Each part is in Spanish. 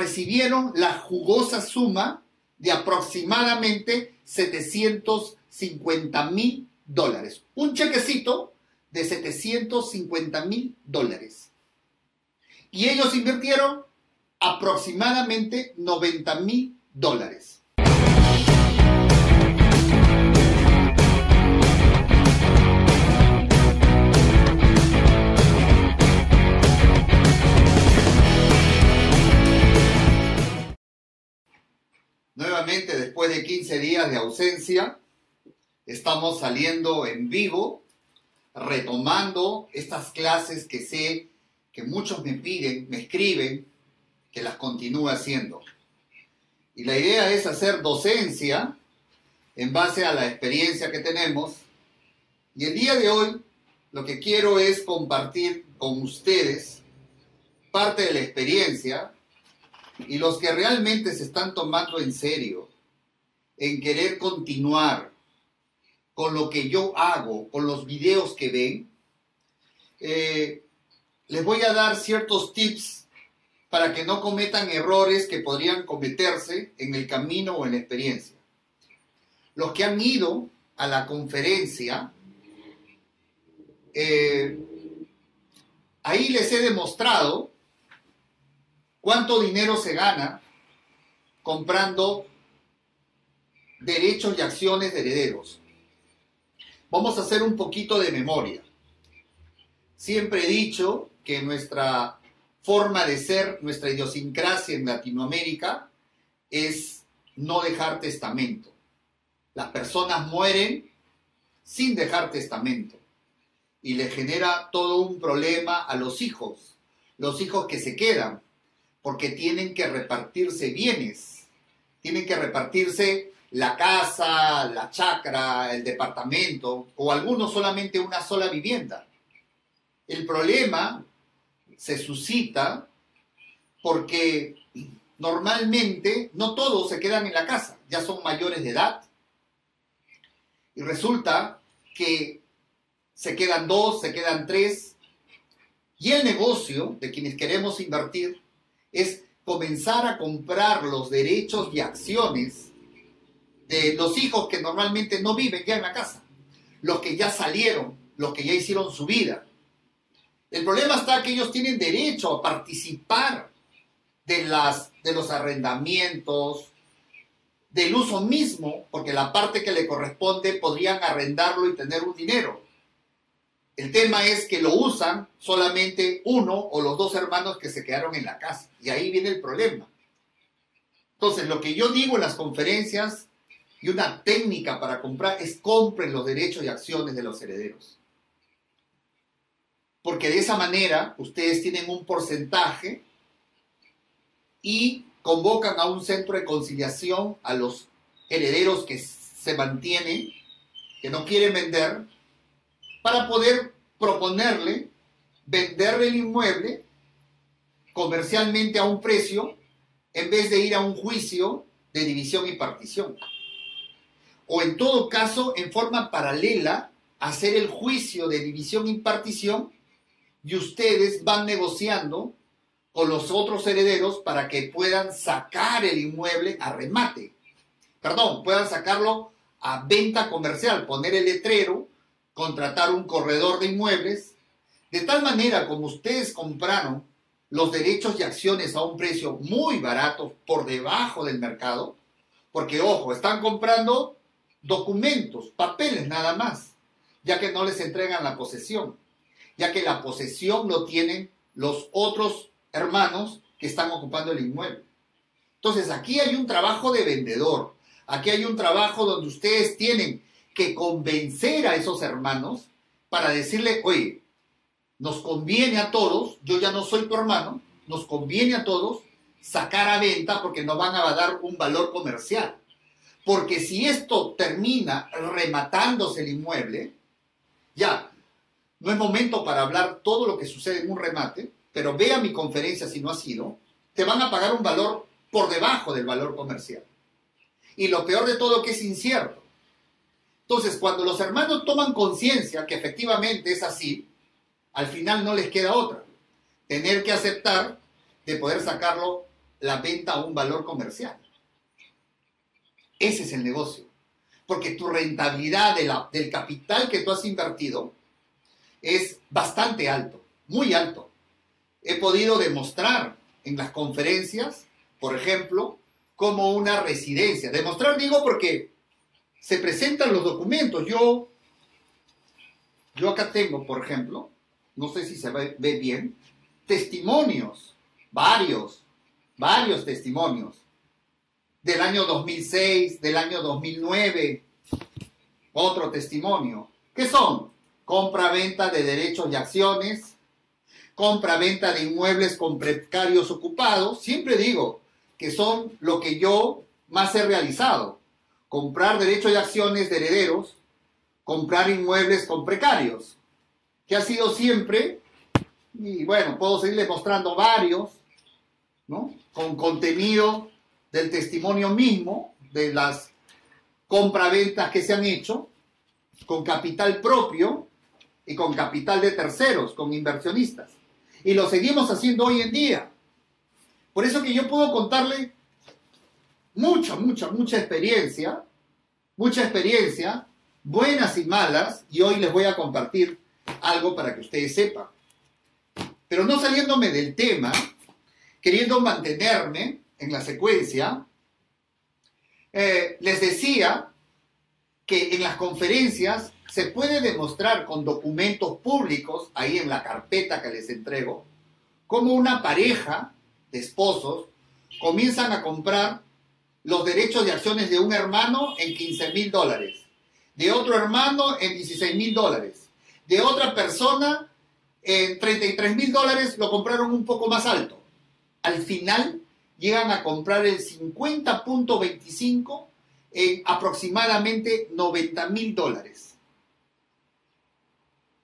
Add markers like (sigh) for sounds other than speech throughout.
recibieron la jugosa suma de aproximadamente 750 mil dólares. Un chequecito de 750 mil dólares. Y ellos invirtieron aproximadamente 90 mil dólares. Después de 15 días de ausencia, estamos saliendo en vivo, retomando estas clases que sé que muchos me piden, me escriben, que las continúe haciendo. Y la idea es hacer docencia en base a la experiencia que tenemos. Y el día de hoy lo que quiero es compartir con ustedes parte de la experiencia y los que realmente se están tomando en serio en querer continuar con lo que yo hago, con los videos que ven, eh, les voy a dar ciertos tips para que no cometan errores que podrían cometerse en el camino o en la experiencia. Los que han ido a la conferencia, eh, ahí les he demostrado ¿Cuánto dinero se gana comprando derechos y acciones de herederos? Vamos a hacer un poquito de memoria. Siempre he dicho que nuestra forma de ser, nuestra idiosincrasia en Latinoamérica es no dejar testamento. Las personas mueren sin dejar testamento y le genera todo un problema a los hijos, los hijos que se quedan, porque tienen que repartirse bienes, tienen que repartirse la casa, la chacra, el departamento, o algunos solamente una sola vivienda. El problema se suscita porque normalmente no todos se quedan en la casa, ya son mayores de edad. Y resulta que se quedan dos, se quedan tres. Y el negocio de quienes queremos invertir es comenzar a comprar los derechos y acciones de los hijos que normalmente no viven ya en la casa, los que ya salieron, los que ya hicieron su vida. El problema está que ellos tienen derecho a participar de, las, de los arrendamientos, del uso mismo, porque la parte que le corresponde podrían arrendarlo y tener un dinero. El tema es que lo usan solamente uno o los dos hermanos que se quedaron en la casa. Y ahí viene el problema. Entonces, lo que yo digo en las conferencias y una técnica para comprar es compren los derechos y acciones de los herederos. Porque de esa manera ustedes tienen un porcentaje y convocan a un centro de conciliación a los herederos que se mantienen, que no quieren vender, para poder proponerle vender el inmueble comercialmente a un precio en vez de ir a un juicio de división y partición. O en todo caso, en forma paralela, hacer el juicio de división y partición y ustedes van negociando con los otros herederos para que puedan sacar el inmueble a remate. Perdón, puedan sacarlo a venta comercial, poner el letrero contratar un corredor de inmuebles, de tal manera como ustedes compraron los derechos y acciones a un precio muy barato, por debajo del mercado, porque ojo, están comprando documentos, papeles nada más, ya que no les entregan la posesión, ya que la posesión lo tienen los otros hermanos que están ocupando el inmueble. Entonces aquí hay un trabajo de vendedor, aquí hay un trabajo donde ustedes tienen que convencer a esos hermanos para decirle, oye, nos conviene a todos, yo ya no soy tu hermano, nos conviene a todos sacar a venta porque nos van a dar un valor comercial. Porque si esto termina rematándose el inmueble, ya, no es momento para hablar todo lo que sucede en un remate, pero vea mi conferencia si no ha sido, te van a pagar un valor por debajo del valor comercial. Y lo peor de todo que es incierto. Entonces, cuando los hermanos toman conciencia que efectivamente es así, al final no les queda otra. Tener que aceptar de poder sacarlo la venta a un valor comercial. Ese es el negocio. Porque tu rentabilidad del capital que tú has invertido es bastante alto, muy alto. He podido demostrar en las conferencias, por ejemplo, como una residencia. Demostrar digo porque se presentan los documentos. Yo, yo acá tengo, por ejemplo, no sé si se ve, bien, testimonios, varios, varios testimonios, del año 2006, del año 2009, otro testimonio. ¿Qué son? Compra-venta de derechos y acciones, compra-venta de inmuebles con precarios ocupados. Siempre digo que son lo que yo más he realizado. Comprar derechos y acciones de herederos, comprar inmuebles con precarios que ha sido siempre, y bueno, puedo seguirle mostrando varios, ¿no? Con contenido del testimonio mismo, de las compraventas que se han hecho, con capital propio y con capital de terceros, con inversionistas. Y lo seguimos haciendo hoy en día. Por eso que yo puedo contarle mucha, mucha, mucha experiencia, mucha experiencia, buenas y malas, y hoy les voy a compartir algo para que ustedes sepan. Pero no saliéndome del tema, queriendo mantenerme en la secuencia, eh, les decía que en las conferencias se puede demostrar con documentos públicos, ahí en la carpeta que les entrego, cómo una pareja de esposos comienzan a comprar los derechos de acciones de un hermano en 15 mil dólares, de otro hermano en 16 mil dólares, de otra persona en 33 mil dólares lo compraron un poco más alto. Al final llegan a comprar el 50.25 en aproximadamente 90 mil dólares.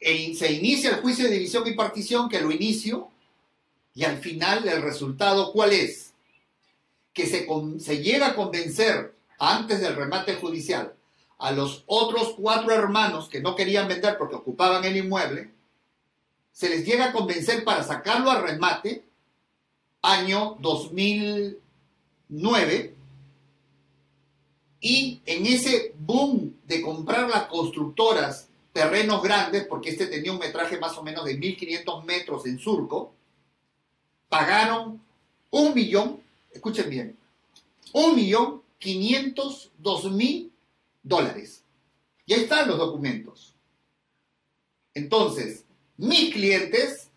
Se inicia el juicio de división y partición que lo inicio y al final el resultado ¿cuál es? Que se, llega a convencer antes del remate judicial a los otros cuatro hermanos que no querían vender porque ocupaban el inmueble, se les llega a convencer para sacarlo a remate año 2009 y en ese boom de comprar las constructoras terrenos grandes, porque este tenía un metraje más o menos de 1.500 metros en surco, pagaron un millón, escuchen bien, un millón quinientos dos mil dólares. Y ahí están los documentos. Entonces, mis clientes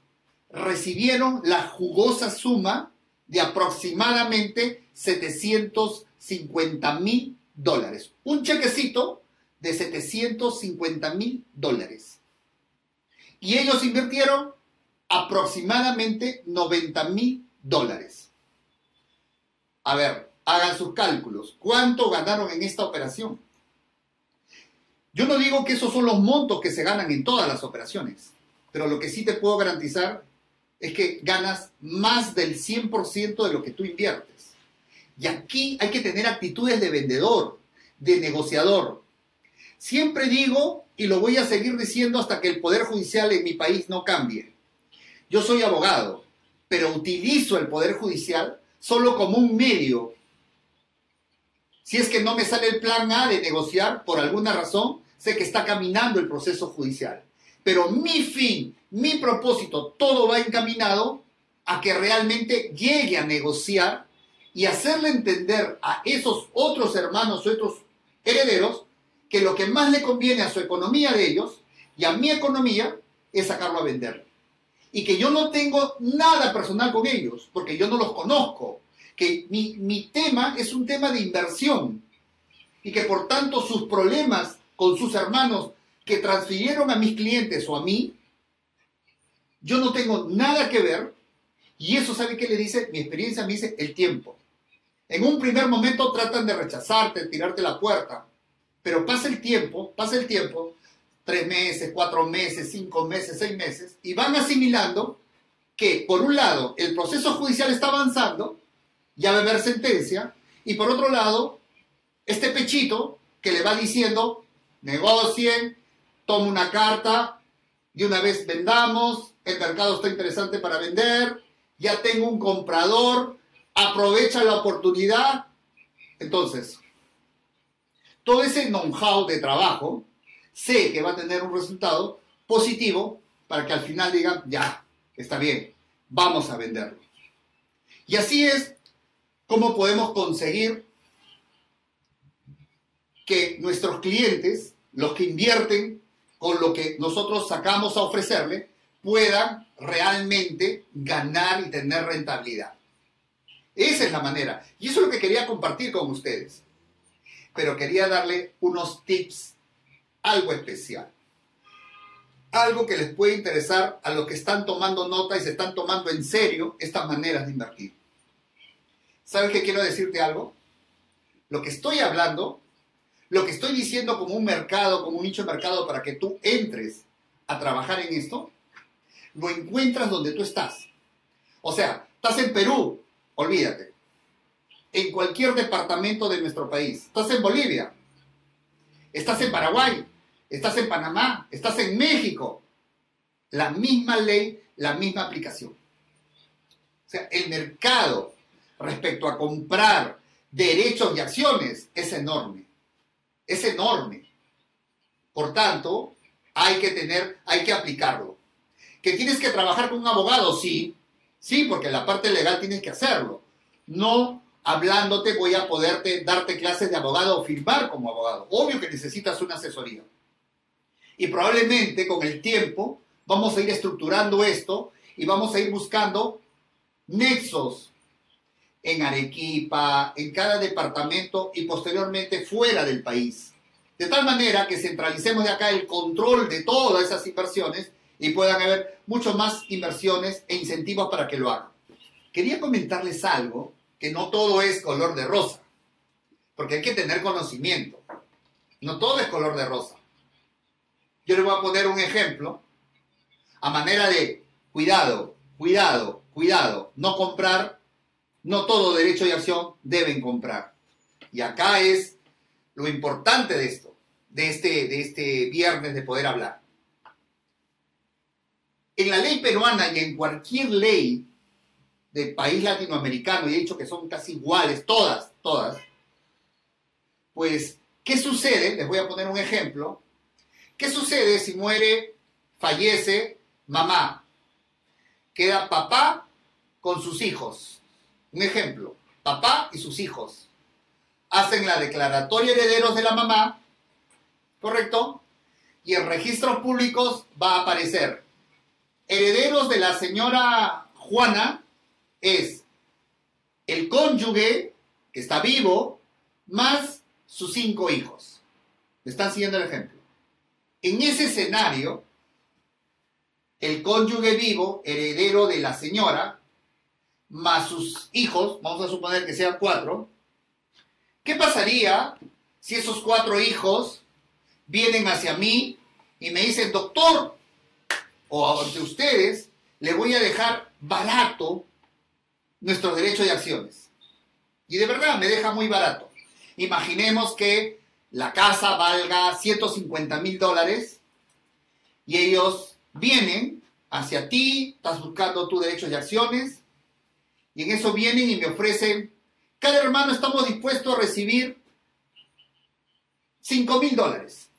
recibieron la jugosa suma de aproximadamente 750 mil dólares. Un chequecito de 750 mil dólares. Y ellos invirtieron aproximadamente 90 mil dólares. A ver, hagan sus cálculos. ¿Cuánto ganaron en esta operación? Yo no digo que esos son los montos que se ganan en todas las operaciones, pero lo que sí te puedo garantizar es que ganas más del 100% de lo que tú inviertes. Y aquí hay que tener actitudes de vendedor, de negociador. Siempre digo, y lo voy a seguir diciendo hasta que el Poder Judicial en mi país no cambie. Yo soy abogado, pero utilizo el Poder Judicial solo como un medio si es que no me sale el plan A de negociar por alguna razón, sé que está caminando el proceso judicial. Pero mi fin, mi propósito, todo va encaminado a que realmente llegue a negociar y hacerle entender a esos otros hermanos, otros herederos, que lo que más le conviene a su economía de ellos y a mi economía es sacarlo a vender. Y que yo no tengo nada personal con ellos, porque yo no los conozco, que mi, tema es un tema de inversión y que por tanto sus problemas con sus hermanos que transfirieron a mis clientes o a mí, yo no tengo nada que ver y eso sabe qué le dice, mi experiencia me dice el tiempo. En un primer momento tratan de rechazarte, tirarte la puerta, pero pasa el tiempo, pasa el tiempo, tres meses, cuatro meses, cinco meses, seis meses, y van asimilando que, por un lado, el proceso judicial está avanzando ya va a haber sentencia, y por otro lado, este pechito que le va diciendo, negocien, toma una carta, de una vez vendamos, el mercado está interesante para vender, ya tengo un comprador, aprovecha la oportunidad. Entonces, todo ese know-how de trabajo, sé que va a tener un resultado positivo para que al final digan, ya, está bien, vamos a venderlo. Y así es como podemos conseguir que nuestros clientes, los que invierten con lo que nosotros sacamos a ofrecerle, puedan realmente ganar y tener rentabilidad. Esa es la manera. Y eso es lo que quería compartir con ustedes. Pero quería darle unos tips, algo especial. Algo que les puede interesar a los que están tomando nota y se están tomando en serio estas maneras de invertir. ¿Sabes qué quiero decirte algo? Lo que estoy hablando, lo que estoy diciendo como un mercado, como un nicho de mercado para que tú entres a trabajar en esto, lo encuentras donde tú estás. O sea, estás en Perú, olvídate. En cualquier departamento de nuestro país. Estás en Bolivia. Estás en Paraguay. Estás en Panamá. Estás en México. La misma ley, la misma aplicación. O sea, el mercado respecto a comprar derechos y acciones es enorme. Es enorme. Por tanto, hay que tener, hay que aplicarlo. ¿Que tienes que trabajar con un abogado? Sí. Sí, porque la parte legal tienes que hacerlo. No hablándote voy a poderte darte clases de abogado o firmar como abogado. Obvio que necesitas una asesoría. Y probablemente con el tiempo vamos a ir estructurando esto y vamos a ir buscando nexos en Arequipa, en cada departamento y posteriormente fuera del país. De tal manera que centralicemos de acá el control de todas esas inversiones y puedan haber mucho más inversiones e incentivos para que lo hagan. Quería comentarles algo, que no todo es color de rosa, porque hay que tener conocimiento. No todo es color de rosa. Yo les voy a poner un ejemplo a manera de cuidado, cuidado, cuidado, no comprar no todo derecho de acción deben comprar. Y acá es lo importante de esto, de este, de este viernes de poder hablar. En la ley peruana y en cualquier ley del país latinoamericano, y he dicho que son casi iguales, todas, todas, pues, ¿qué sucede? Les voy a poner un ejemplo. ¿Qué sucede si muere, fallece mamá? Queda papá con sus hijos un ejemplo, papá y sus hijos hacen la declaratoria herederos de la mamá, ¿correcto? Y en registros públicos va a aparecer herederos de la señora Juana es el cónyuge que está vivo más sus cinco hijos. ¿Me están siguiendo el ejemplo? En ese escenario, el cónyuge vivo, heredero de la señora, más sus hijos, vamos a suponer que sean cuatro, ¿qué pasaría si esos cuatro hijos vienen hacia mí y me dicen, doctor, o ante ustedes, le voy a dejar barato nuestros derechos de acciones? Y de verdad me deja muy barato. Imaginemos que la casa valga 150 mil dólares y ellos vienen hacia ti, estás buscando tus derechos de acciones, y en eso vienen y me ofrecen, cada hermano estamos dispuestos a recibir 5 mil dólares.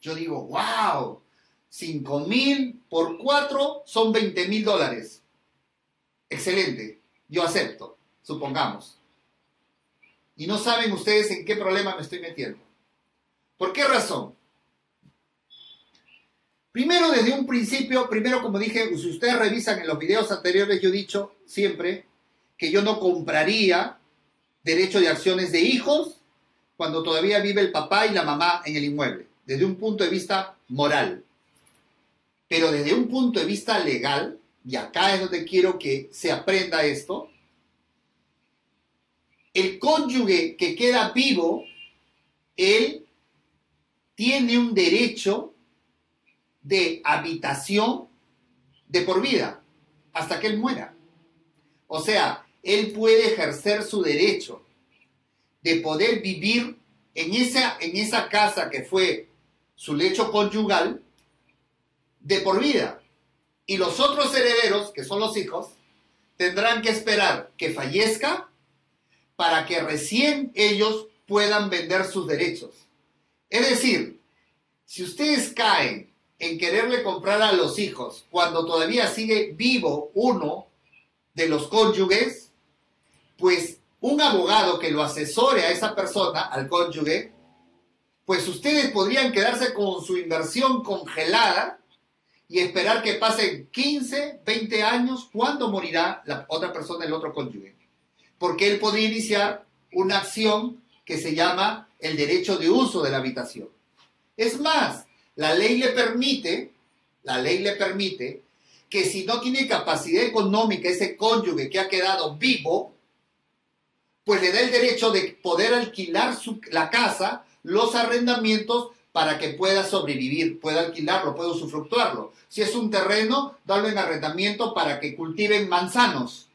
Yo digo, wow, 5 mil por 4 son 20 mil dólares. Excelente, yo acepto, supongamos. Y no saben ustedes en qué problema me estoy metiendo. ¿Por qué razón? Primero, desde un principio, primero como dije, si ustedes revisan en los videos anteriores, yo he dicho siempre que yo no compraría derecho de acciones de hijos cuando todavía vive el papá y la mamá en el inmueble, desde un punto de vista moral. Pero desde un punto de vista legal, y acá es donde quiero que se aprenda esto, el cónyuge que queda vivo, él tiene un derecho de habitación de por vida, hasta que él muera. O sea, él puede ejercer su derecho de poder vivir en esa, en esa casa que fue su lecho conyugal de por vida. Y los otros herederos, que son los hijos, tendrán que esperar que fallezca para que recién ellos puedan vender sus derechos. Es decir, si ustedes caen en quererle comprar a los hijos cuando todavía sigue vivo uno de los cónyuges, pues un abogado que lo asesore a esa persona, al cónyuge, pues ustedes podrían quedarse con su inversión congelada y esperar que pasen 15, 20 años cuando morirá la otra persona, el otro cónyuge. Porque él podría iniciar una acción que se llama el derecho de uso de la habitación. Es más, la ley le permite, la ley le permite que si no tiene capacidad económica ese cónyuge que ha quedado vivo, pues le da el derecho de poder alquilar la casa, los arrendamientos, para que pueda sobrevivir, pueda alquilarlo, pueda usufructuarlo. Si es un terreno, darlo en arrendamiento para que cultiven manzanos.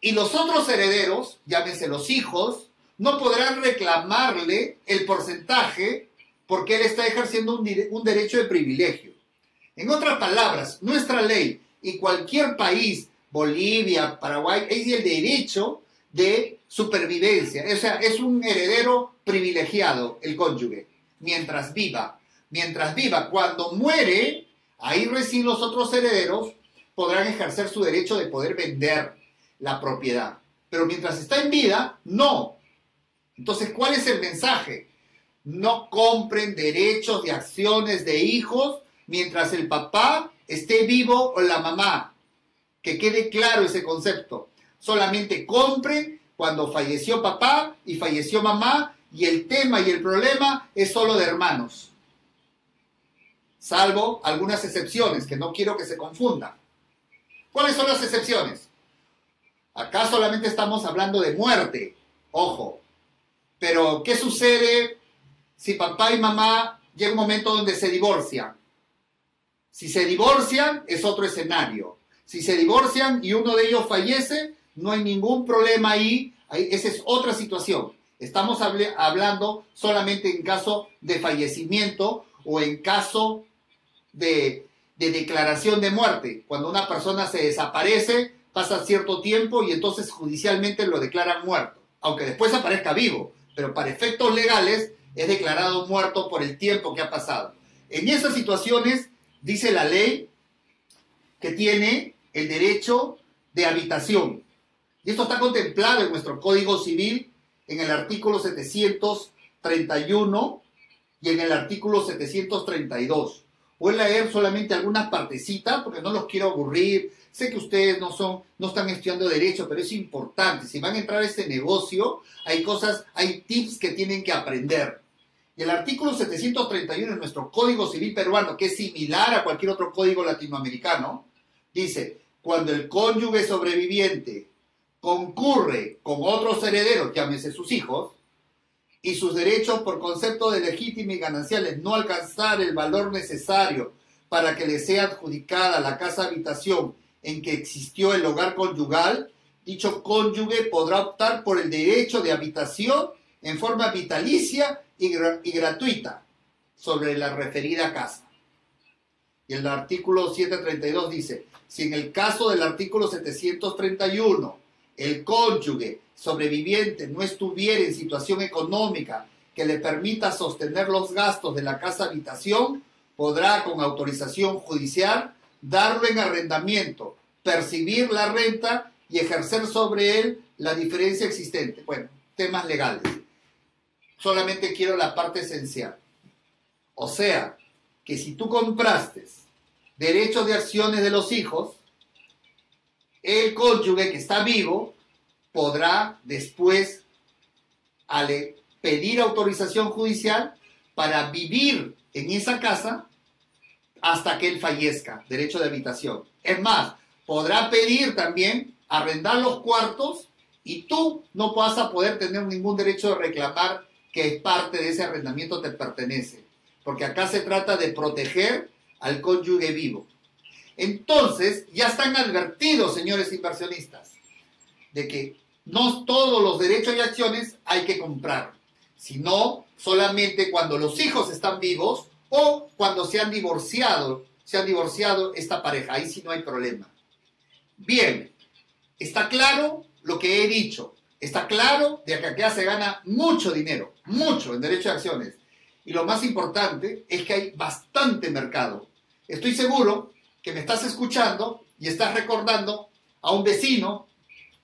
Y los otros herederos, llámese los hijos, no podrán reclamarle el porcentaje porque él está ejerciendo un, un derecho de privilegio. En otras palabras, nuestra ley y cualquier país, Bolivia, Paraguay, es el derecho de supervivencia. O sea, es un heredero privilegiado el cónyuge, mientras viva. Mientras viva, cuando muere, ahí recién los otros herederos podrán ejercer su derecho de poder vender la propiedad. Pero mientras está en vida, no. Entonces, ¿cuál es el mensaje? No compren derechos de acciones de hijos mientras el papá esté vivo o la mamá. Que quede claro ese concepto solamente compren cuando falleció papá y falleció mamá y el tema y el problema es solo de hermanos. Salvo algunas excepciones que no quiero que se confundan. ¿Cuáles son las excepciones? Acá solamente estamos hablando de muerte, ojo. Pero, ¿qué sucede si papá y mamá llega un momento donde se divorcian? Si se divorcian, es otro escenario. Si se divorcian y uno de ellos fallece, no hay ningún problema ahí, esa es otra situación. Estamos hablando solamente en caso de fallecimiento o en caso de, de declaración de muerte. Cuando una persona se desaparece, pasa cierto tiempo y entonces judicialmente lo declaran muerto, aunque después aparezca vivo, pero para efectos legales es declarado muerto por el tiempo que ha pasado. En esas situaciones dice la ley que tiene el derecho de habitación. Y esto está contemplado en nuestro Código Civil en el artículo 731 y en el artículo 732. Voy a leer solamente algunas partecitas porque no los quiero aburrir. Sé que ustedes no son, no están estudiando derecho, pero es importante. Si van a entrar a este negocio, hay cosas, hay tips que tienen que aprender. Y el artículo 731 en nuestro Código Civil peruano, que es similar a cualquier otro código latinoamericano, dice, cuando el cónyuge sobreviviente concurre con otros herederos, llámese sus hijos, y sus derechos por concepto de legítimo y gananciales no alcanzar el valor necesario para que le sea adjudicada la casa habitación en que existió el hogar conyugal, dicho cónyuge podrá optar por el derecho de habitación en forma vitalicia y, y gratuita sobre la referida casa. Y el artículo 732 dice, si en el caso del artículo 731 el cónyuge sobreviviente no estuviera en situación económica que le permita sostener los gastos de la casa habitación, podrá con autorización judicial darlo en arrendamiento, percibir la renta y ejercer sobre él la diferencia existente. Bueno, temas legales. Solamente quiero la parte esencial. O sea, que si tú compraste derechos de acciones de los hijos, el cónyuge que está vivo podrá después pedir autorización judicial para vivir en esa casa hasta que él fallezca, derecho de habitación. Es más, podrá pedir también arrendar los cuartos y tú no vas a poder tener ningún derecho de reclamar que parte de ese arrendamiento te pertenece. Porque acá se trata de proteger al cónyuge vivo. Entonces, ya están advertidos, señores inversionistas, de que no todos los derechos y acciones hay que comprar, sino solamente cuando los hijos están vivos o cuando se han divorciado, se han divorciado esta pareja, ahí sí no hay problema. Bien, está claro lo que he dicho. Está claro de que acá se gana mucho dinero, mucho en derecho de acciones. Y lo más importante es que hay bastante mercado. Estoy seguro que me estás escuchando y estás recordando a un vecino,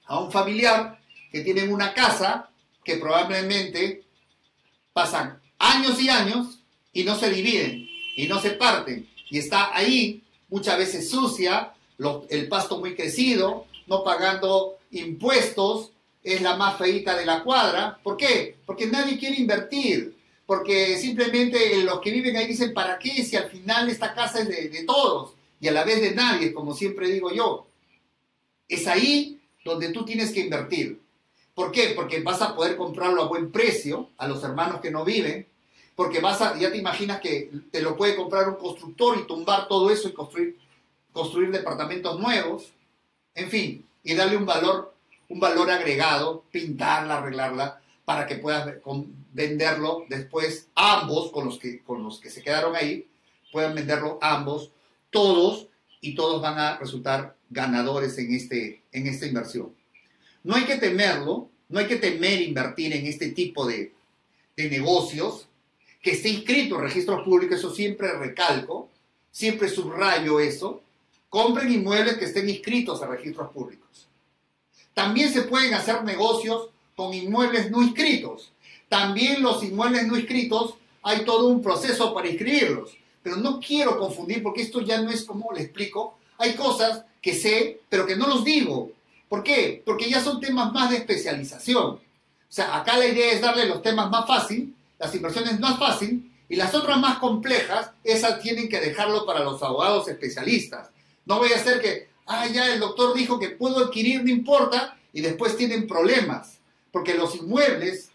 a un familiar que tienen una casa que probablemente pasan años y años y no se dividen y no se parten y está ahí muchas veces sucia, el pasto muy crecido, no pagando impuestos, es la más feita de la cuadra. ¿Por qué? Porque nadie quiere invertir, porque simplemente los que viven ahí dicen, ¿para qué si al final esta casa es de, todos y a la vez de nadie, como siempre digo yo? Es ahí donde tú tienes que invertir. ¿Por qué? Porque vas a poder comprarlo a buen precio a los hermanos que no viven, porque vas a, ya te imaginas que te lo puede comprar un constructor y tumbar todo eso y construir, construir departamentos nuevos, en fin, y darle un valor, un valor agregado, pintarla, arreglarla, para que puedas venderlo después ambos, con los que, con los que se quedaron ahí, puedan venderlo ambos, todos, y todos van a resultar ganadores en, este, en esta inversión. No hay que temerlo, no hay que temer invertir en este tipo de, de negocios, que esté inscrito en registros públicos, eso siempre recalco, siempre subrayo eso, compren inmuebles que estén inscritos en registros públicos. También se pueden hacer negocios con inmuebles no inscritos. También los inmuebles no inscritos hay todo un proceso para inscribirlos. Pero no quiero confundir porque esto ya no es como le explico. Hay cosas que sé, pero que no los digo. ¿Por qué? Porque ya son temas más de especialización. O sea, acá la idea es darle los temas más fácil las inversiones más fácil y las otras más complejas, esas tienen que dejarlo para los abogados especialistas. No voy a hacer que, ah, ya el doctor dijo que puedo adquirir, no importa, y después tienen problemas. Porque los inmuebles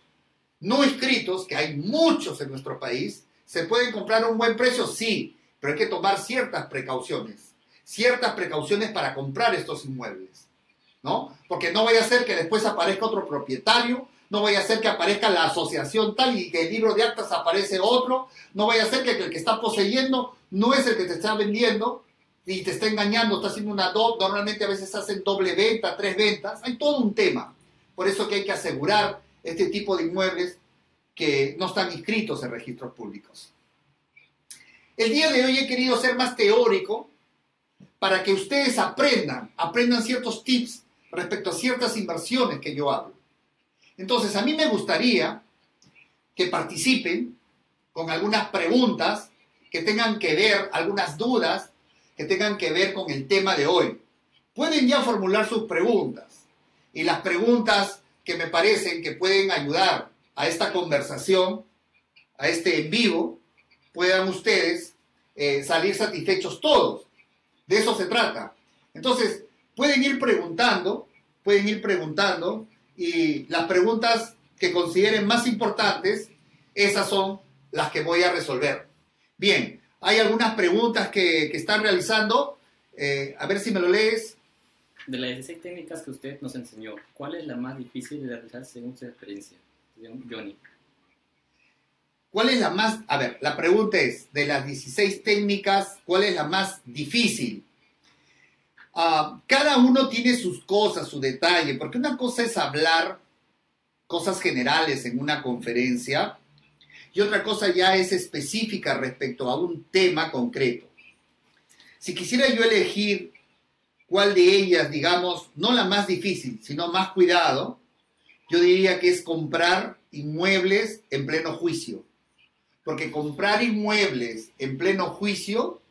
no inscritos, que hay muchos en nuestro país, se pueden comprar a un buen precio, sí, pero hay que tomar ciertas precauciones. Ciertas precauciones para comprar estos inmuebles. ¿No? Porque no vaya a ser que después aparezca otro propietario no vaya a ser que aparezca la asociación tal y que el libro de actas aparece otro, no vaya a ser que el que está poseyendo no es el que te está vendiendo y te está engañando, está haciendo una doble, normalmente a veces hacen doble venta, tres ventas, hay todo un tema. Por eso que hay que asegurar este tipo de inmuebles que no están inscritos en registros públicos. El día de hoy he querido ser más teórico para que ustedes aprendan, aprendan ciertos tips respecto a ciertas inversiones que yo hablo. Entonces, a mí me gustaría que participen con algunas preguntas que tengan que ver, algunas dudas que tengan que ver con el tema de hoy. Pueden ya formular sus preguntas y las preguntas que me parecen que pueden ayudar a esta conversación, a este en vivo, puedan ustedes eh, salir satisfechos todos. De eso se trata. Entonces, pueden ir preguntando, pueden ir preguntando y las preguntas que consideren más importantes, esas son las que voy a resolver. Bien, hay algunas preguntas que, están realizando. Eh, a ver si me lo lees. De las 16 técnicas que usted nos enseñó, ¿cuál es la más difícil de realizar según su experiencia? Johnny. ¿Cuál es la más, a ver, la pregunta es, de las 16 técnicas, ¿cuál es la más difícil? Ah, cada uno tiene sus cosas, su detalle, porque una cosa es hablar cosas generales en una conferencia y otra cosa ya es específica respecto a un tema concreto. Si quisiera yo elegir cuál de ellas, digamos, no la más difícil, sino más cuidado, yo diría que es comprar inmuebles en pleno juicio. Porque comprar inmuebles en pleno juicio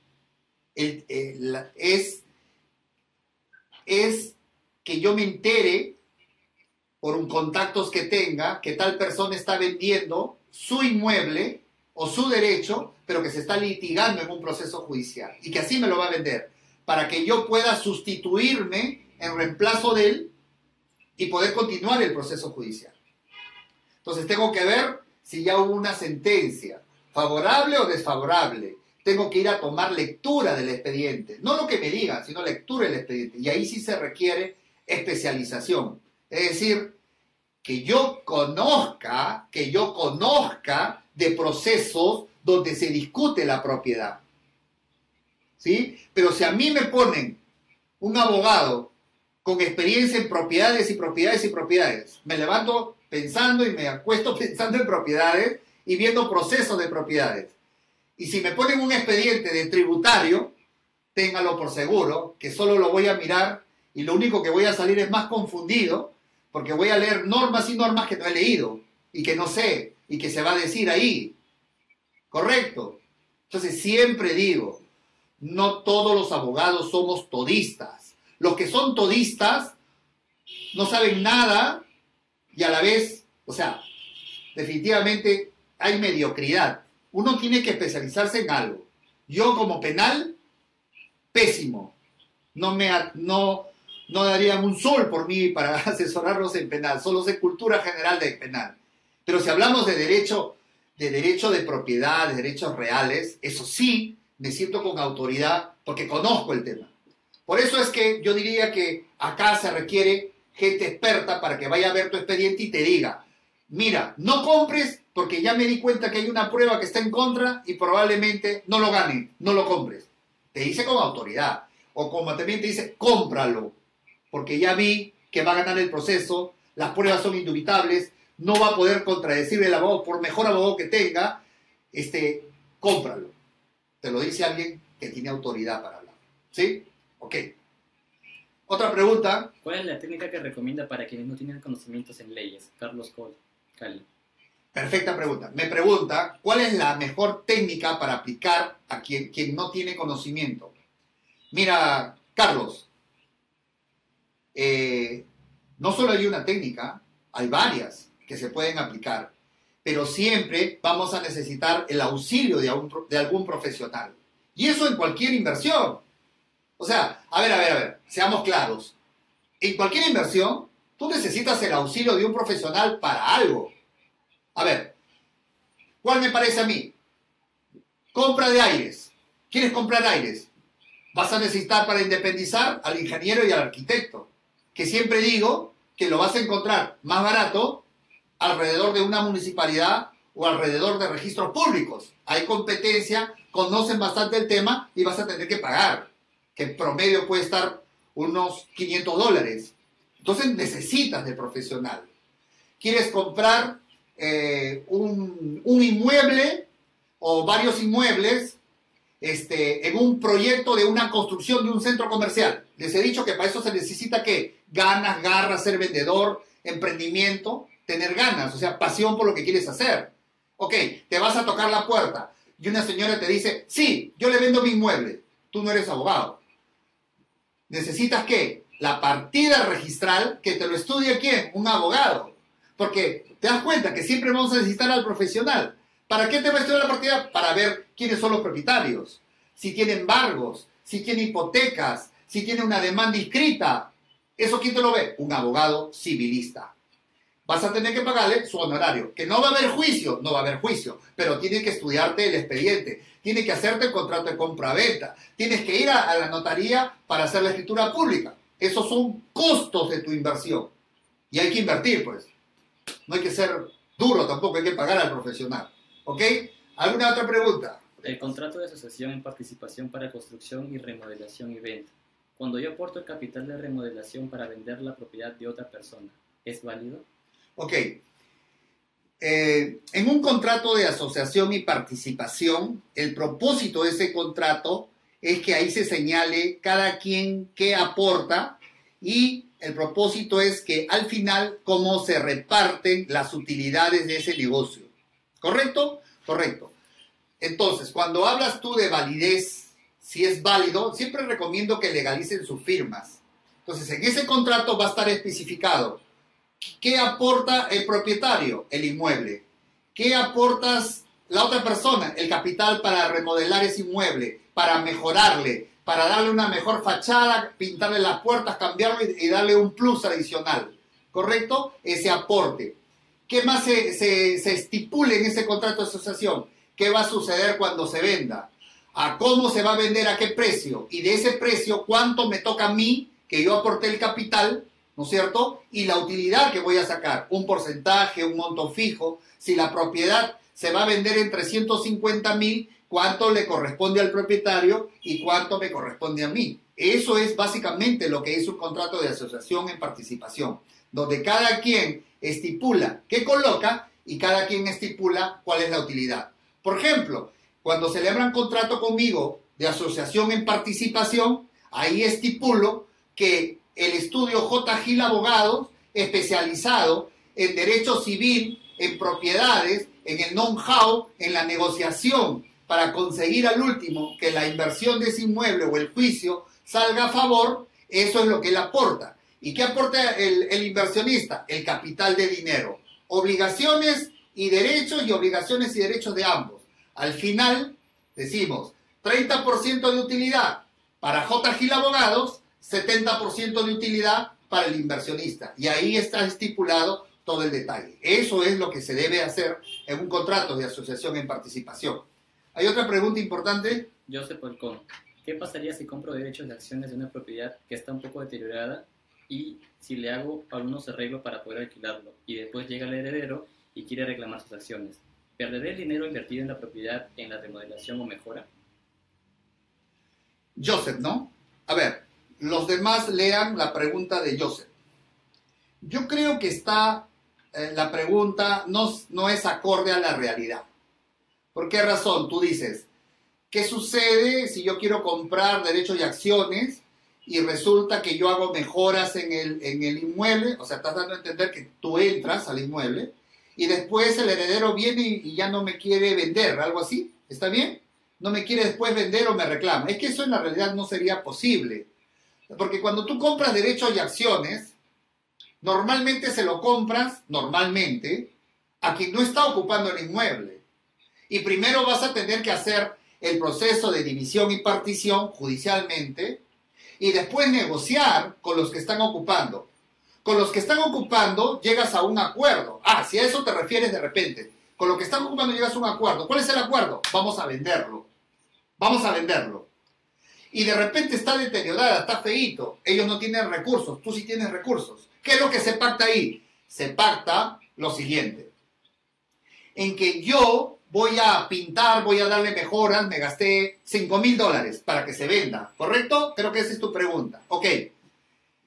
es es que yo me entere por un contactos que tenga que tal persona está vendiendo su inmueble o su derecho, pero que se está litigando en un proceso judicial y que así me lo va a vender, para que yo pueda sustituirme en reemplazo de él y poder continuar el proceso judicial. Entonces tengo que ver si ya hubo una sentencia, favorable o desfavorable, tengo que ir a tomar lectura del expediente. No lo que me digan, sino lectura del expediente. Y ahí sí se requiere especialización. Es decir, que yo conozca, que yo conozca de procesos donde se discute la propiedad. ¿Sí? Pero si a mí me ponen un abogado con experiencia en propiedades y propiedades y propiedades. Me levanto pensando y me acuesto (laughs) pensando en propiedades y viendo procesos de propiedades. Y si me ponen un expediente de tributario, téngalo por seguro, que solo lo voy a mirar y lo único que voy a salir es más confundido, porque voy a leer normas y normas que no he leído y que no sé y que se va a decir ahí. ¿Correcto? Entonces siempre digo, no todos los abogados somos todistas. Los que son todistas no saben nada y a la vez, o sea, definitivamente hay mediocridad. Uno tiene que especializarse en algo. Yo como penal, pésimo. No me no, no darían un sol por mí para (laughs) asesorarlos en penal. Solo sé cultura general de penal. Pero si hablamos de derecho, de derecho de propiedad, de derechos reales, eso sí, me siento con autoridad porque conozco el tema. Por eso es que yo diría que acá se requiere gente experta para que vaya a ver tu expediente y te diga, mira, no compres porque ya me di cuenta que hay una prueba que está en contra y probablemente no lo gane, no lo compres. Te dice con autoridad. O como también te dice, cómpralo, porque ya vi que va a ganar el proceso, las pruebas son indubitables, no va a poder contradecir el abogado, por mejor abogado que tenga, este, cómpralo. Te lo dice alguien que tiene autoridad para hablar. ¿Sí? Ok. Otra pregunta. ¿Cuál es la técnica que recomienda para quienes no tienen conocimientos en leyes? Carlos Cole, Cali. Perfecta pregunta. Me pregunta, ¿cuál es la mejor técnica para aplicar a quien, quien no tiene conocimiento? Mira, Carlos, eh, no solo hay una técnica, hay varias que se pueden aplicar, pero siempre vamos a necesitar el auxilio de, de algún profesional. Y eso en cualquier inversión. O sea, a ver, a ver, a ver, seamos claros. En cualquier inversión, tú necesitas el auxilio de un profesional para algo. A ver, ¿cuál me parece a mí? Compra de aires. ¿Quieres comprar aires? Vas a necesitar para independizar al ingeniero y al arquitecto, que siempre digo que lo vas a encontrar más barato alrededor de una municipalidad o alrededor de registros públicos. Hay competencia, conocen bastante el tema y vas a tener que pagar, que en promedio puede estar unos 500 dólares. Entonces necesitas de profesional. ¿Quieres comprar eh, un, inmueble o varios inmuebles este, en un proyecto de una construcción de un centro comercial. Les he dicho que para eso se necesita que ganas, garras, ser vendedor, emprendimiento, tener ganas, o sea, pasión por lo que quieres hacer. Ok, te vas a tocar la puerta y una señora te dice, sí, yo le vendo mi inmueble. Tú no eres abogado. ¿Necesitas qué? La partida registral que te lo estudie quién? Un abogado. Porque te das cuenta que siempre vamos a necesitar al profesional. ¿Para qué te va a estudiar la partida? Para ver quiénes son los propietarios, si tiene embargos, si tiene hipotecas, si tiene una demanda inscrita. ¿Eso quién te lo ve? Un abogado civilista. Vas a tener que pagarle su honorario. Que no va a haber juicio, no va a haber juicio, pero tiene que estudiarte el expediente, tiene que hacerte el contrato de compra-venta, tienes que ir a, a la notaría para hacer la escritura pública. Esos son costos de tu inversión. Y hay que invertir, pues. No hay que ser duro tampoco, hay que pagar al profesional. ¿Ok? ¿Alguna otra pregunta? El contrato de asociación en participación para construcción y remodelación y venta. Cuando yo aporto el capital de remodelación para vender la propiedad de otra persona, ¿es válido? Ok. Eh, en un contrato de asociación y participación, el propósito de ese contrato es que ahí se señale cada quien qué aporta y el propósito es que al final cómo se reparten las utilidades de ese negocio. ¿Correcto? Correcto. Entonces, cuando hablas tú de validez, si es válido, siempre recomiendo que legalicen sus firmas. Entonces, en ese contrato va a estar especificado qué aporta el propietario, el inmueble, qué aportas la otra persona, el capital para remodelar ese inmueble, para mejorarle, para darle una mejor fachada, pintarle las puertas, cambiarlo y, darle un plus adicional. ¿Correcto? Ese aporte. ¿Qué más se, se, estipule en ese contrato de asociación? ¿Qué va a suceder cuando se venda? ¿A cómo se va a vender? ¿A qué precio? Y de ese precio, ¿cuánto me toca a mí, que yo aporté el capital, ¿no es cierto? Y la utilidad que voy a sacar, un porcentaje, un monto fijo. Si la propiedad se va a vender en 350 mil, cuánto le corresponde al propietario y cuánto me corresponde a mí. Eso es básicamente lo que es un contrato de asociación en participación, donde cada quien estipula qué coloca y cada quien estipula cuál es la utilidad. Por ejemplo, cuando celebran contrato conmigo de asociación en participación, ahí estipulo que el estudio J. Gil Abogados, especializado en derecho civil, en propiedades, en el know-how, en la negociación, para conseguir al último que la inversión de ese inmueble o el juicio salga a favor, eso es lo que él aporta. ¿Y qué aporta el, inversionista? El capital de dinero. Obligaciones y derechos y obligaciones y derechos de ambos. Al final, decimos, 30% de utilidad para J. Gil Abogados, 70% de utilidad para el inversionista. Y ahí está estipulado todo el detalle. Eso es lo que se debe hacer en un contrato de asociación en participación. ¿Hay otra pregunta importante? Joseph Polcón. ¿Qué pasaría si compro derechos de acciones de una propiedad que está un poco deteriorada y si le hago algunos arreglos para poder alquilarlo y después llega el heredero y quiere reclamar sus acciones? ¿Perderé el dinero invertido en la propiedad en la remodelación o mejora? Joseph, ¿no? A ver, los demás lean la pregunta de Joseph. Yo creo que está, eh, la pregunta no, no es acorde a la realidad. ¿Por qué razón? Tú dices, ¿qué sucede si yo quiero comprar derechos y acciones y resulta que yo hago mejoras en el, en el inmueble? O sea, estás dando a entender que tú entras al inmueble y después el heredero viene y ya no me quiere vender, algo así. ¿Está bien? No me quiere después vender o me reclama. Es que eso en la realidad no sería posible. Porque cuando tú compras derechos y acciones, normalmente se lo compras, normalmente, a quien no está ocupando el inmueble. Y primero vas a tener que hacer el proceso de división y partición judicialmente y después negociar con los que están ocupando. Con los que están ocupando llegas a un acuerdo. Ah, si a eso te refieres de repente. Con lo que están ocupando llegas a un acuerdo. ¿Cuál es el acuerdo? Vamos a venderlo. Vamos a venderlo y de repente está deteriorada, está feíto, ellos no tienen recursos, tú sí tienes recursos. ¿Qué es lo que se pacta ahí? Se pacta lo siguiente, en que yo voy a pintar, voy a darle mejoras, me gasté 5 mil dólares para que se venda, ¿correcto? Creo que esa es tu pregunta. Ok,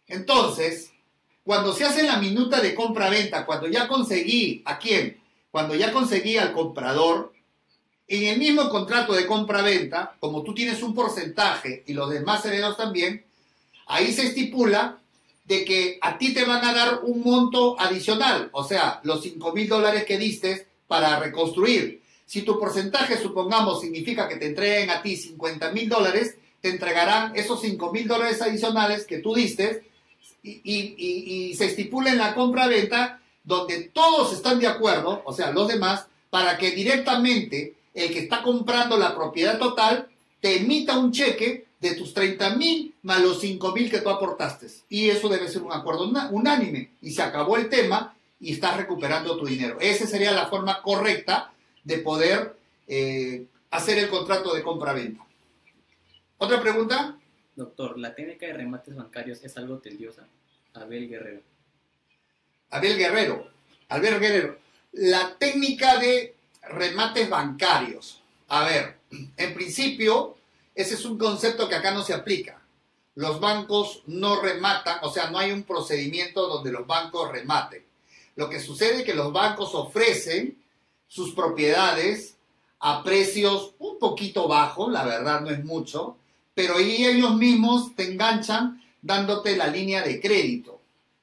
entonces, cuando se hace la minuta de compra-venta, cuando ya conseguí, ¿a quién? Cuando ya conseguí al comprador, en el mismo contrato de compra-venta, como tú tienes un porcentaje y los demás herederos también, ahí se estipula de que a ti te van a dar un monto adicional, o sea, los 5 mil dólares que diste para reconstruir. Si tu porcentaje, supongamos, significa que te entreguen a ti 50 mil dólares, te entregarán esos 5 mil dólares adicionales que tú diste y, y se estipula en la compra-venta donde todos están de acuerdo, o sea, los demás, para que directamente el que está comprando la propiedad total te emita un cheque de tus 30 mil más los 5 mil que tú aportaste. Y eso debe ser un acuerdo unánime. Y se acabó el tema y estás recuperando tu dinero. Esa sería la forma correcta de poder eh, hacer el contrato de compra-venta. ¿Otra pregunta? Doctor, ¿la técnica de remates bancarios es algo tediosa? Abel Guerrero. Abel Guerrero. Abel Guerrero. La técnica de remates bancarios. A ver, en principio, ese es un concepto que acá no se aplica. Los bancos no rematan, o sea, no hay un procedimiento donde los bancos rematen. Lo que sucede es que los bancos ofrecen sus propiedades a precios un poquito bajos, la verdad no es mucho, pero ellos mismos te enganchan dándote la línea de crédito.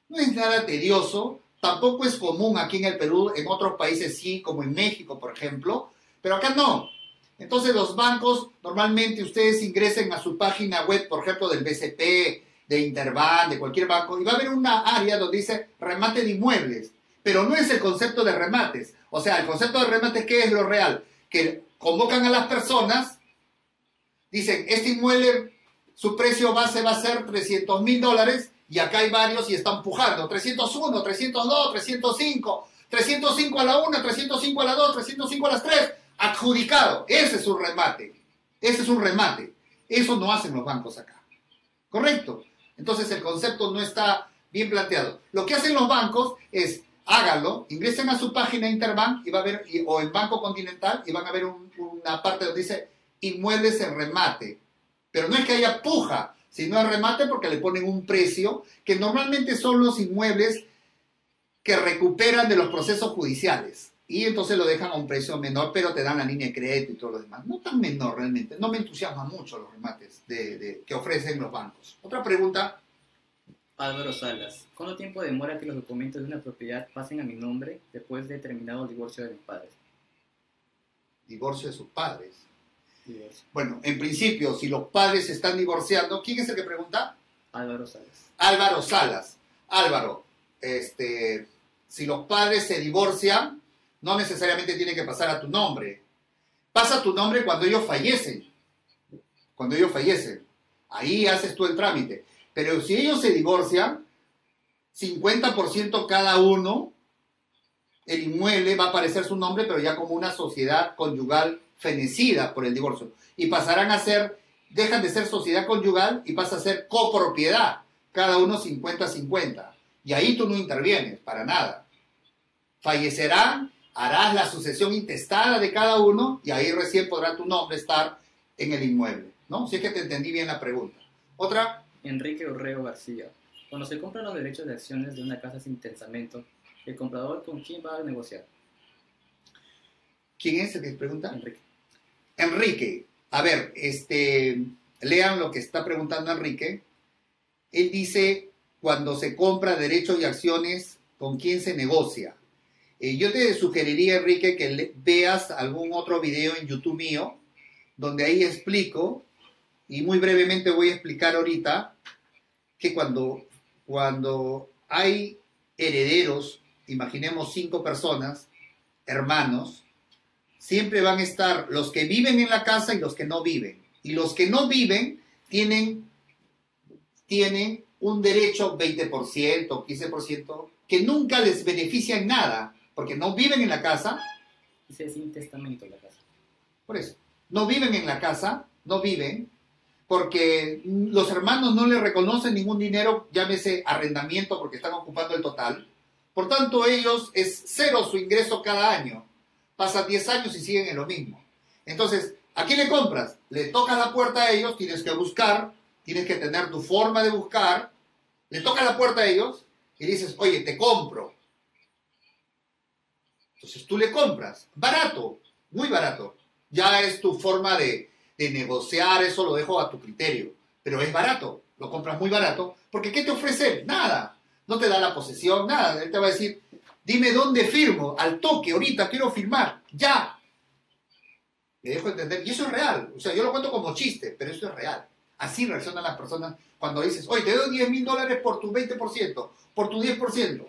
No es nada tedioso, Tampoco es común aquí en el Perú, en otros países sí, como en México, por ejemplo, pero acá no. Entonces los bancos, normalmente ustedes ingresen a su página web, por ejemplo, del BCP, de Interbank, de cualquier banco, y va a haber una área donde dice remate de inmuebles, pero no es el concepto de remates. O sea, el concepto de remates, ¿qué es lo real? Que convocan a las personas, dicen, este inmueble, su precio base va a ser 300 mil dólares, y acá hay varios y están pujando. 301, 302, 305, 305 a la 1, 305 a la 2, 305 a las 3. Adjudicado. Ese es un remate. Ese es un remate. Eso no hacen los bancos acá. ¿Correcto? Entonces el concepto no está bien planteado. Lo que hacen los bancos es háganlo, ingresen a su página Interbank y va a ver, o en Banco Continental y van a ver una parte donde dice inmuebles en remate. Pero no es que haya puja, Si no es remate, porque le ponen un precio, que normalmente son los inmuebles que recuperan de los procesos judiciales. Y entonces lo dejan a un precio menor, pero te dan la línea de crédito y todo lo demás. No tan menor realmente. No me entusiasma mucho los remates de, que ofrecen los bancos. Otra pregunta. Álvaro Salas. ¿Cuánto tiempo demora que los documentos de una propiedad pasen a mi nombre después de terminado el divorcio de mis padres? Divorcio de sus padres. Bueno, en principio, si los padres se están divorciando, ¿quién es el que pregunta? Álvaro Salas. Álvaro Salas. Álvaro, este, si los padres se divorcian, no necesariamente tiene que pasar a tu nombre. Pasa a tu nombre cuando ellos fallecen. Cuando ellos fallecen. Ahí haces tú el trámite. Pero si ellos se divorcian, 50% cada uno, el inmueble va a aparecer su nombre, pero ya como una sociedad conyugal fenecida por el divorcio. Y pasarán a ser, dejan de ser sociedad conyugal y pasa a ser copropiedad, cada uno 50-50. Y ahí tú no intervienes, para nada. Fallecerán, harás la sucesión intestada de cada uno y ahí recién podrá tu nombre estar en el inmueble. ¿No? Si es que te entendí bien la pregunta. Otra. Enrique Urreo García. Cuando se compran los derechos de acciones de una casa sin testamento, ¿el comprador con quién va a negociar? ¿Quién es el que pregunta? Enrique. Enrique, a ver, este, lean lo que está preguntando Enrique. Él dice, cuando se compra derechos y acciones, ¿con quién se negocia? Eh, yo te sugeriría, Enrique, que veas algún otro video en YouTube mío, donde ahí explico, y muy brevemente voy a explicar ahorita, que cuando, cuando hay herederos, imaginemos cinco personas, hermanos, siempre van a estar los que viven en la casa y los que no viven. Y los que no viven tienen, tienen un derecho 20%, 15%, que nunca les beneficia en nada, porque no viven en la casa. Y se sin testamento la casa. Por eso, no viven en la casa, no viven, porque los hermanos no le reconocen ningún dinero, llámese arrendamiento, porque están ocupando el total. Por tanto, ellos es cero su ingreso cada año. Pasan 10 años y siguen en lo mismo. Entonces, ¿a quién le compras? Le tocas la puerta a ellos, tienes que buscar, tienes que tener tu forma de buscar, le tocas la puerta a ellos y dices, oye, te compro. Entonces tú le compras, barato, muy barato. Ya es tu forma de, de negociar, eso lo dejo a tu criterio, pero es barato, lo compras muy barato, porque ¿qué te ofrece? Nada, no te da la posesión, nada, él te va a decir, Dime dónde firmo, al toque, ahorita quiero firmar, ya. Me dejo entender, y eso es real. O sea, yo lo cuento como chiste, pero eso es real. Así reaccionan las personas cuando dices, oye, te doy 10 mil dólares por tu 20%, por tu 10%.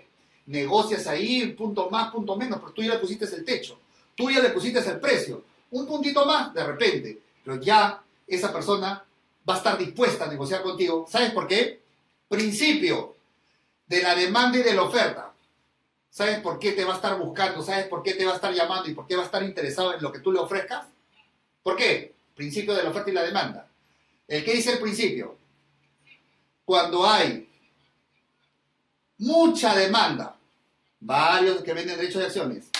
Negocias ahí, punto más, punto menos, pero tú ya le pusiste el techo, tú ya le pusiste el precio. Un puntito más, de repente, pero ya esa persona va a estar dispuesta a negociar contigo. ¿Sabes por qué? Principio de la demanda y de la oferta. ¿Sabes por qué te va a estar buscando? ¿Sabes por qué te va a estar llamando y por qué va a estar interesado en lo que tú le ofrezcas? ¿Por qué? Principio de la oferta y la demanda. ¿El qué dice el principio? Cuando hay mucha demanda, varios que venden derechos de acciones,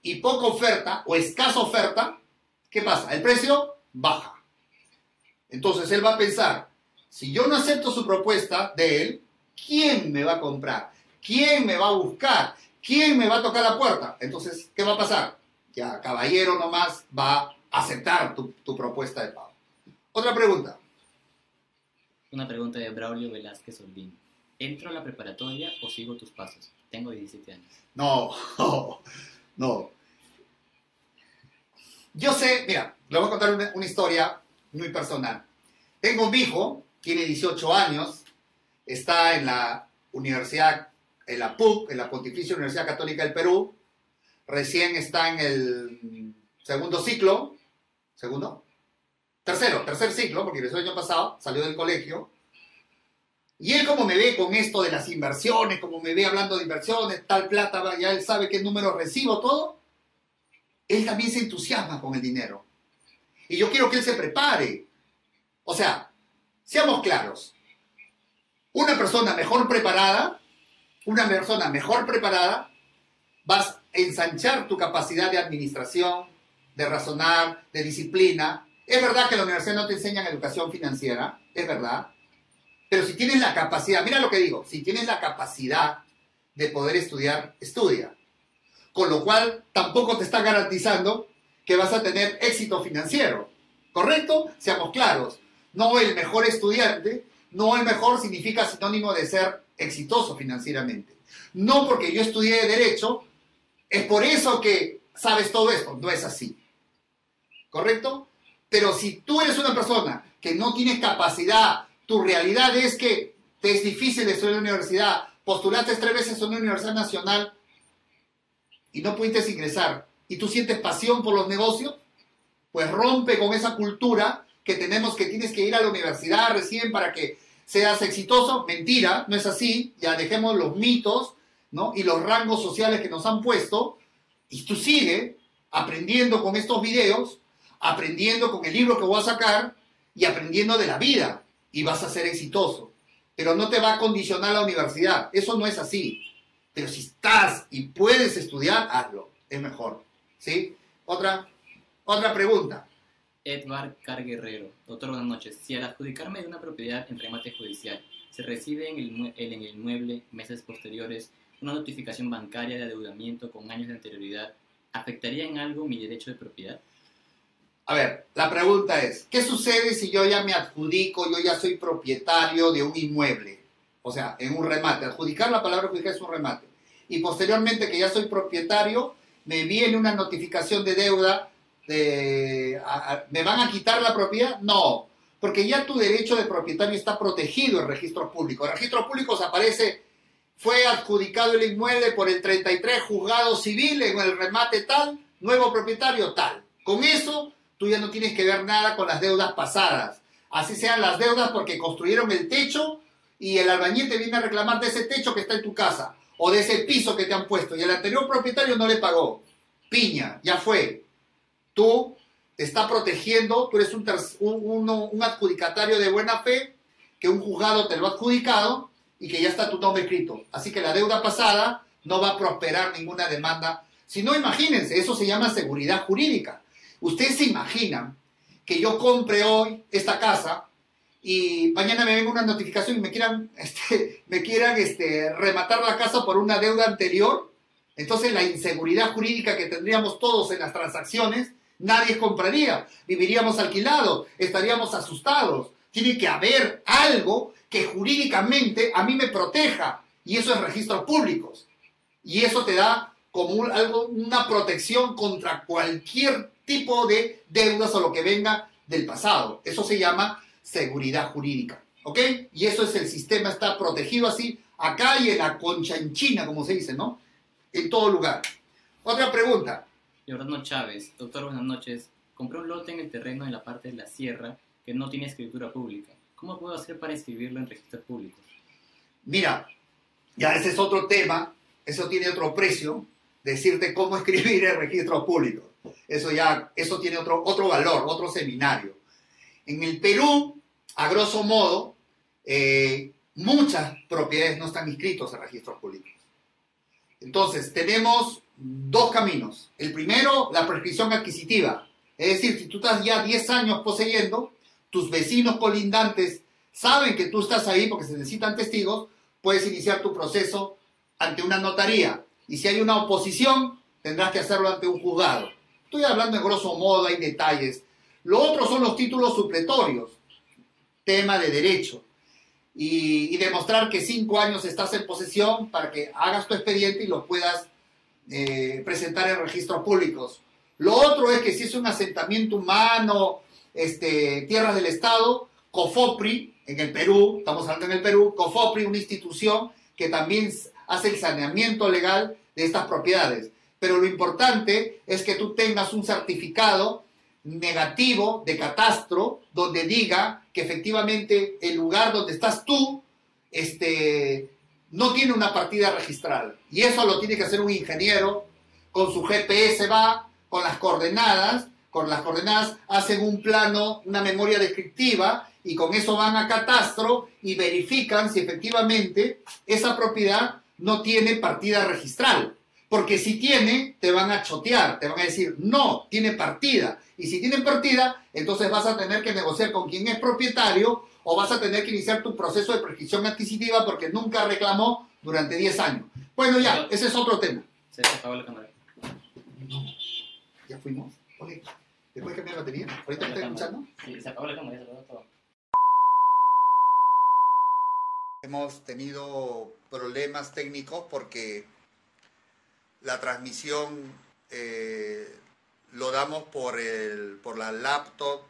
y poca oferta o escasa oferta, ¿qué pasa? El precio baja. Entonces él va a pensar, si yo no acepto su propuesta de él, ¿quién me va a comprar? ¿Quién me va a buscar? ¿Quién me va a tocar la puerta? Entonces, ¿qué va a pasar? Ya, caballero nomás va a aceptar tu, propuesta de pago. Otra pregunta. Una pregunta de Braulio Velázquez Olvín. ¿Entro a la preparatoria o sigo tus pasos? Tengo 17 años. No, (laughs) no, Yo sé, mira, le voy a contar una, una historia muy personal. Tengo un hijo, tiene 18 años, está en la Universidad en la PUC, en la Pontificia Universidad Católica del Perú. Recién está en el segundo ciclo. ¿Segundo? Tercero, tercer ciclo, porque el año pasado salió del colegio. Y él como me ve con esto de las inversiones, como me ve hablando de inversiones, tal plata, ya él sabe qué número recibo, todo, él también se entusiasma con el dinero. Y yo quiero que él se prepare. O sea, seamos claros. Una persona mejor preparada una persona mejor preparada, vas a ensanchar tu capacidad de administración, de razonar, de disciplina. Es verdad que en la universidad no te enseñan educación financiera, es verdad, Pero si tienes la capacidad, mira lo que digo, si tienes la capacidad de poder estudiar, estudia. Con lo cual tampoco te está garantizando que vas a tener éxito financiero. ¿Correcto? Seamos claros. No el mejor estudiante, no el mejor significa sinónimo de ser exitoso financieramente. No porque yo estudié derecho, es por eso que sabes todo esto. No es así. ¿Correcto? Pero si tú eres una persona que no tienes capacidad, tu realidad es que te es difícil estudiar en la universidad, postulaste tres veces a una universidad nacional y no pudiste ingresar, y tú sientes pasión por los negocios, pues rompe con esa cultura que tenemos que tienes que ir a la universidad recién para que seas exitoso. Mentira, no es así. Ya dejemos los mitos ¿no? y los rangos sociales que nos han puesto. Y tú sigue aprendiendo con estos videos, aprendiendo con el libro que voy a sacar y aprendiendo de la vida. Y vas a ser exitoso. Pero no te va a condicionar la universidad. Eso no es así. Pero si estás y puedes estudiar, hazlo. Es mejor. ¿Sí? Otra, otra pregunta. Edward Carguerrero. Doctor, buenas noches. Si al adjudicarme de una propiedad en remate judicial se recibe en el, en el inmueble meses posteriores una notificación bancaria de adeudamiento con años de anterioridad, ¿afectaría en algo mi derecho de propiedad? A ver, la pregunta es, ¿qué sucede si yo ya me adjudico, yo ya soy propietario de un inmueble? O sea, en un remate. Adjudicar la palabra adjudicar es un remate. Y posteriormente que ya soy propietario, me viene una notificación de deuda ¿me van a quitar la propiedad? No, porque ya tu derecho de propietario está protegido en registros públicos. En registros públicos aparece, fue adjudicado el inmueble por el 33 juzgado civil en el remate tal, nuevo propietario tal. Con eso, tú ya no tienes que ver nada con las deudas pasadas. Así sean las deudas porque construyeron el techo y el albañil te viene a reclamar de ese techo que está en tu casa o de ese piso que te han puesto y el anterior propietario no le pagó. Piña, ya fue tú te está protegiendo, tú eres un, un, adjudicatario de buena fe, que un juzgado te lo ha adjudicado y que ya está tu nombre escrito. Así que la deuda pasada no va a prosperar ninguna demanda. Si no, imagínense, eso se llama seguridad jurídica. Ustedes se imaginan que yo compre hoy esta casa y mañana me venga una notificación y me quieran, (laughs) este, me quieran este, rematar la casa por una deuda anterior. Entonces la inseguridad jurídica que tendríamos todos en las transacciones nadie compraría, viviríamos alquilados, estaríamos asustados. Tiene que haber algo que jurídicamente a mí me proteja y eso es registros públicos. Y eso te da como algo, una protección contra cualquier tipo de deudas o lo que venga del pasado. Eso se llama seguridad jurídica. ¿Ok? Y eso es el sistema, está protegido así acá y en la concha en China, como se dice, ¿no? En todo lugar. Otra pregunta. Jordano Chávez, doctor, buenas noches. Compré un lote en el terreno en la parte de la sierra que no tiene escritura pública. ¿Cómo puedo hacer para inscribirlo en registros públicos? Mira, ya ese es otro tema, eso tiene otro precio, decirte cómo (laughs) escribir en registros públicos. Eso ya, eso tiene otro, otro valor, otro seminario. En el Perú, a grosso modo, eh, muchas propiedades no están inscritas en registros públicos. Entonces, tenemos dos caminos. El primero, la prescripción adquisitiva. Es decir, si tú estás ya 10 años poseyendo, tus vecinos colindantes saben que tú estás ahí porque se necesitan testigos, puedes iniciar tu proceso ante una notaría. Y si hay una oposición, tendrás que hacerlo ante un juzgado. Estoy hablando en grosso modo, hay detalles. Lo otro son los títulos supletorios, tema de derecho. Y, y demostrar que cinco años estás en posesión para que hagas tu expediente y lo puedas eh, presentar en registros públicos. Lo otro es que si es un asentamiento humano, este, tierras del Estado, COFOPRI, en el Perú, estamos hablando en el Perú, COFOPRI, una institución que también hace el saneamiento legal de estas propiedades. Pero lo importante es que tú tengas un certificado negativo de catastro donde diga que efectivamente el lugar donde estás tú este, no tiene una partida registral. Y eso lo tiene que hacer un ingeniero, con su GPS va, con las coordenadas, con las coordenadas hacen un plano, una memoria descriptiva, y con eso van a catastro y verifican si efectivamente esa propiedad no tiene partida registral. Porque si tiene, te van a chotear, te van a decir, no, tiene partida. Y si tiene partida, entonces vas a tener que negociar con quien es propietario o vas a tener que iniciar tu proceso de prescripción adquisitiva porque nunca reclamó durante 10 años. Bueno, ya, ese es otro tema. Se apagó la cámara. No, ya fuimos. Oye, ¿después cambiar la batería? ¿Ahorita me estás escuchando? Sí, se apagó la cámara, ya se apagó todo. Hemos tenido problemas técnicos porque la transmisión eh, lo damos por, el, por la laptop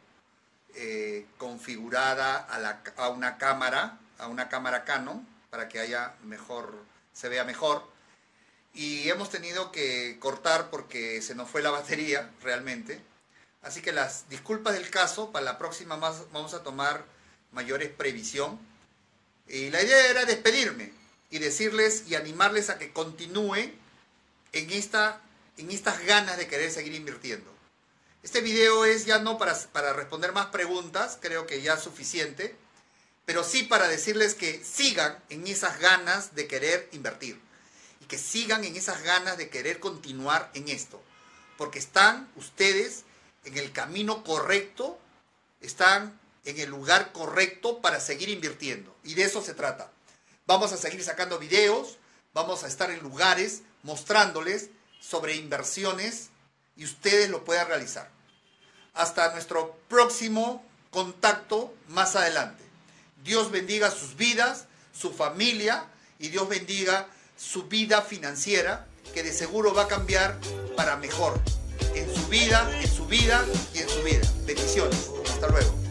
eh, configurada a, la- a una cámara, a una cámara Canon, para que haya mejor, se vea mejor. Y hemos tenido que cortar porque se nos fue la batería realmente. Así que las disculpas del caso, para la próxima más, vamos a tomar mayores previsión. Y la idea era despedirme y decirles y animarles a que continúen en, esta, en estas ganas de querer seguir invirtiendo. Este video es ya no para, para responder más preguntas, creo que ya es suficiente, pero sí para decirles que sigan en esas ganas de querer invertir y que sigan en esas ganas de querer continuar en esto, porque están ustedes en el camino correcto, están en el lugar correcto para seguir invirtiendo. Y de eso se trata. Vamos a seguir sacando videos, vamos a estar en lugares mostrándoles sobre inversiones y ustedes lo puedan realizar. Hasta nuestro próximo contacto más adelante. Dios bendiga sus vidas, su familia y Dios bendiga su vida financiera que de seguro va a cambiar para mejor en su vida, en su vida y en su vida. Bendiciones. Hasta luego.